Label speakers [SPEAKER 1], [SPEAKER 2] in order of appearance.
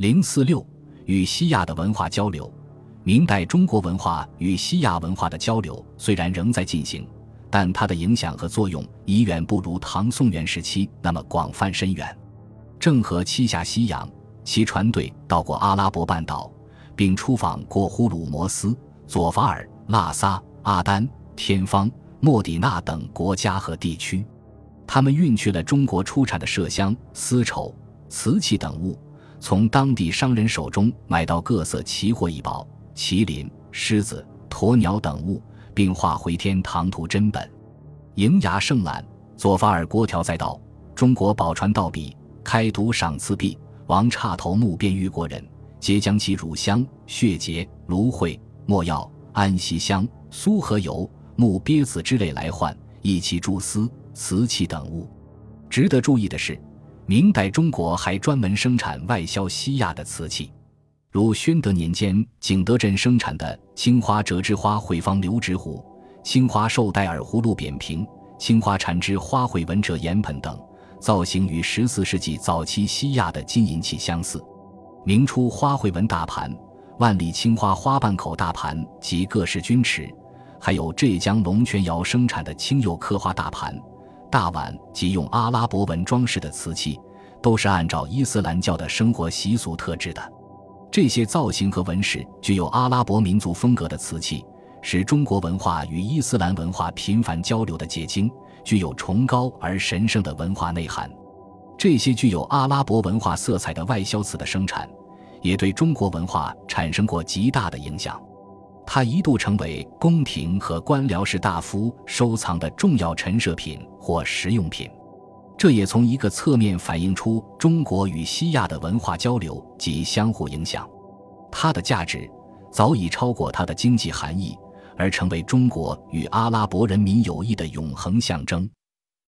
[SPEAKER 1] 零四六与西亚的文化交流，明代中国文化与西亚文化的交流虽然仍在进行，但它的影响和作用已远不如唐宋元时期那么广泛深远。郑和七下西洋，其船队到过阿拉伯半岛，并出访过呼鲁摩斯、佐法尔、拉萨、阿丹、天方、莫底纳等国家和地区。他们运去了中国出产的麝香、丝绸、瓷器等物，从当地商人手中买到各色奇货异宝、麒麟、狮子、鸵鸟等物，并画回天唐图真本。迎牙盛览，佐法尔郭条在道：中国宝船到彼，开读赏赐毕，王岔头目便遇国人，皆将其乳香、血竭、芦荟、墨药、安息香、苏和油、木鳖子之类来换，以其蛛丝。瓷器等物，值得注意的是，明代中国还专门生产外销西亚的瓷器，如宣德年间景德镇生产的青花折枝花卉方流直壶、青花寿带耳葫芦扁平、青花缠枝花卉纹折盐盆等，造型与十四世纪早期西亚的金银器相似。明初花卉纹大盘、万里青花花瓣口大盘及各式钧尺，还有浙江龙泉窑生产的青釉刻花大盘。大碗及用阿拉伯文装饰的瓷器，都是按照伊斯兰教的生活习俗特制的。这些造型和纹饰具有阿拉伯民族风格的瓷器，是中国文化与伊斯兰文化频繁交流的结晶，具有崇高而神圣的文化内涵。这些具有阿拉伯文化色彩的外销瓷的生产，也对中国文化产生过极大的影响。它一度成为宫廷和官僚士大夫收藏的重要陈设品或实用品，这也从一个侧面反映出中国与西亚的文化交流及相互影响。它的价值早已超过它的经济含义，而成为中国与阿拉伯人民友谊的永恒象征。